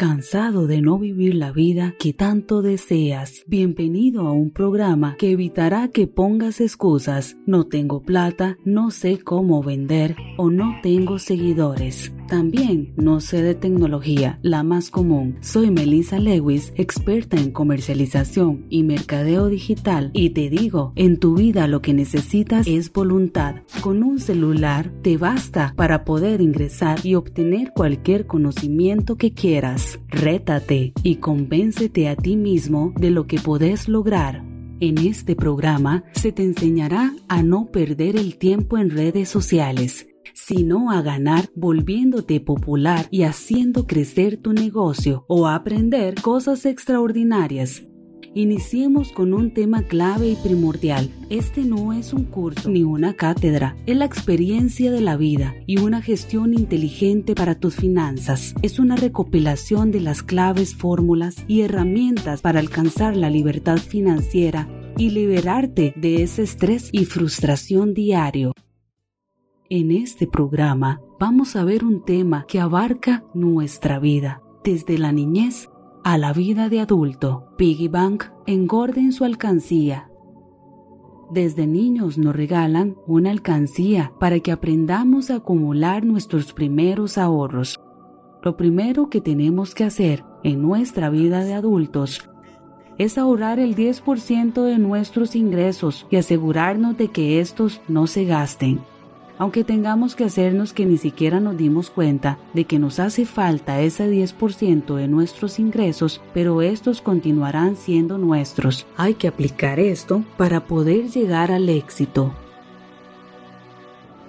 ¿Cansado de no vivir la vida que tanto deseas? Bienvenido a un programa que evitará que pongas excusas. No tengo plata, no sé cómo vender o no tengo seguidores. También no sé de tecnología, la más común. Soy Melissa Lewis, experta en comercialización y mercadeo digital y te digo, en tu vida lo que necesitas es voluntad. Con un celular te basta para poder ingresar y obtener cualquier conocimiento que quieras. Rétate y convéncete a ti mismo de lo que podés lograr. En este programa se te enseñará a no perder el tiempo en redes sociales, sino a ganar volviéndote popular y haciendo crecer tu negocio o a aprender cosas extraordinarias Iniciemos con un tema clave y primordial. Este no es un curso ni una cátedra, es la experiencia de la vida y una gestión inteligente para tus finanzas. Es una recopilación de las claves, fórmulas y herramientas para alcanzar la libertad financiera y liberarte de ese estrés y frustración diario. En este programa vamos a ver un tema que abarca nuestra vida, desde la niñez a la vida de adulto, Piggy Bank engorden su alcancía. Desde niños nos regalan una alcancía para que aprendamos a acumular nuestros primeros ahorros. Lo primero que tenemos que hacer en nuestra vida de adultos es ahorrar el 10% de nuestros ingresos y asegurarnos de que estos no se gasten aunque tengamos que hacernos que ni siquiera nos dimos cuenta de que nos hace falta ese 10% de nuestros ingresos, pero estos continuarán siendo nuestros. Hay que aplicar esto para poder llegar al éxito.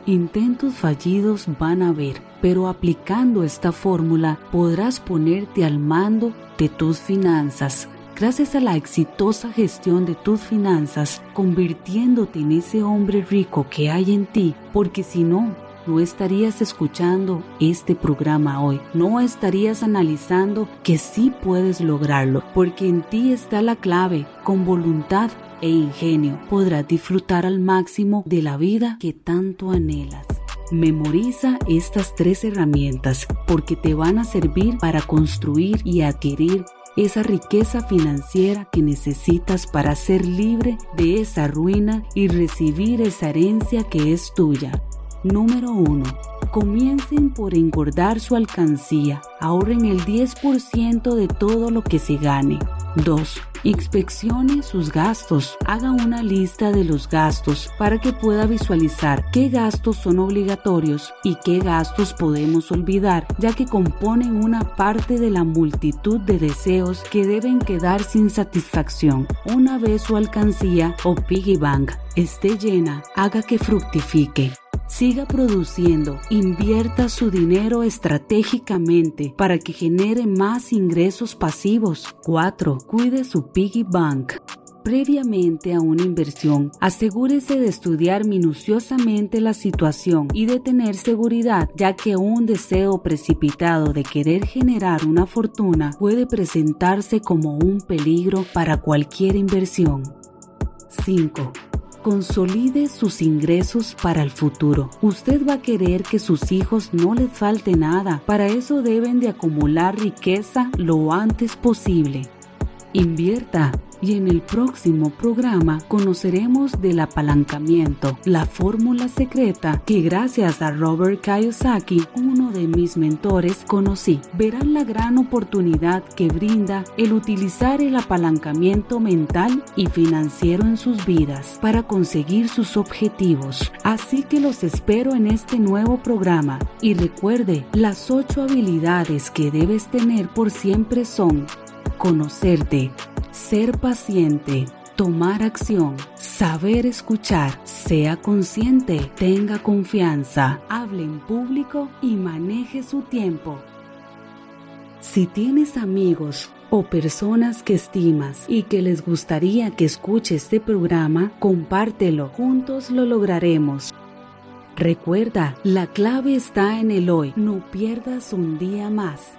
Intentos fallidos van a haber, pero aplicando esta fórmula podrás ponerte al mando de tus finanzas gracias a la exitosa gestión de tus finanzas, convirtiéndote en ese hombre rico que hay en ti, porque si no, no estarías escuchando este programa hoy, no estarías analizando que sí puedes lograrlo, porque en ti está la clave, con voluntad e ingenio podrás disfrutar al máximo de la vida que tanto anhelas. Memoriza estas tres herramientas porque te van a servir para construir y adquirir esa riqueza financiera que necesitas para ser libre de esa ruina y recibir esa herencia que es tuya. Número 1. Comiencen por engordar su alcancía. Ahorren el 10% de todo lo que se gane. 2. Inspeccione sus gastos. Haga una lista de los gastos para que pueda visualizar qué gastos son obligatorios y qué gastos podemos olvidar, ya que componen una parte de la multitud de deseos que deben quedar sin satisfacción. Una vez su alcancía o piggy bank esté llena, haga que fructifique. Siga produciendo, invierta su dinero estratégicamente para que genere más ingresos pasivos. 4. Cuide su piggy bank. Previamente a una inversión, asegúrese de estudiar minuciosamente la situación y de tener seguridad, ya que un deseo precipitado de querer generar una fortuna puede presentarse como un peligro para cualquier inversión. 5 consolide sus ingresos para el futuro. Usted va a querer que sus hijos no les falte nada. Para eso deben de acumular riqueza lo antes posible. Invierta y en el próximo programa conoceremos del apalancamiento, la fórmula secreta que gracias a Robert Kiyosaki, uno de mis mentores, conocí. Verán la gran oportunidad que brinda el utilizar el apalancamiento mental y financiero en sus vidas para conseguir sus objetivos. Así que los espero en este nuevo programa y recuerde, las ocho habilidades que debes tener por siempre son conocerte, ser paciente, tomar acción, saber escuchar, sea consciente, tenga confianza, hable en público y maneje su tiempo. Si tienes amigos o personas que estimas y que les gustaría que escuche este programa, compártelo. Juntos lo lograremos. Recuerda, la clave está en el hoy. No pierdas un día más.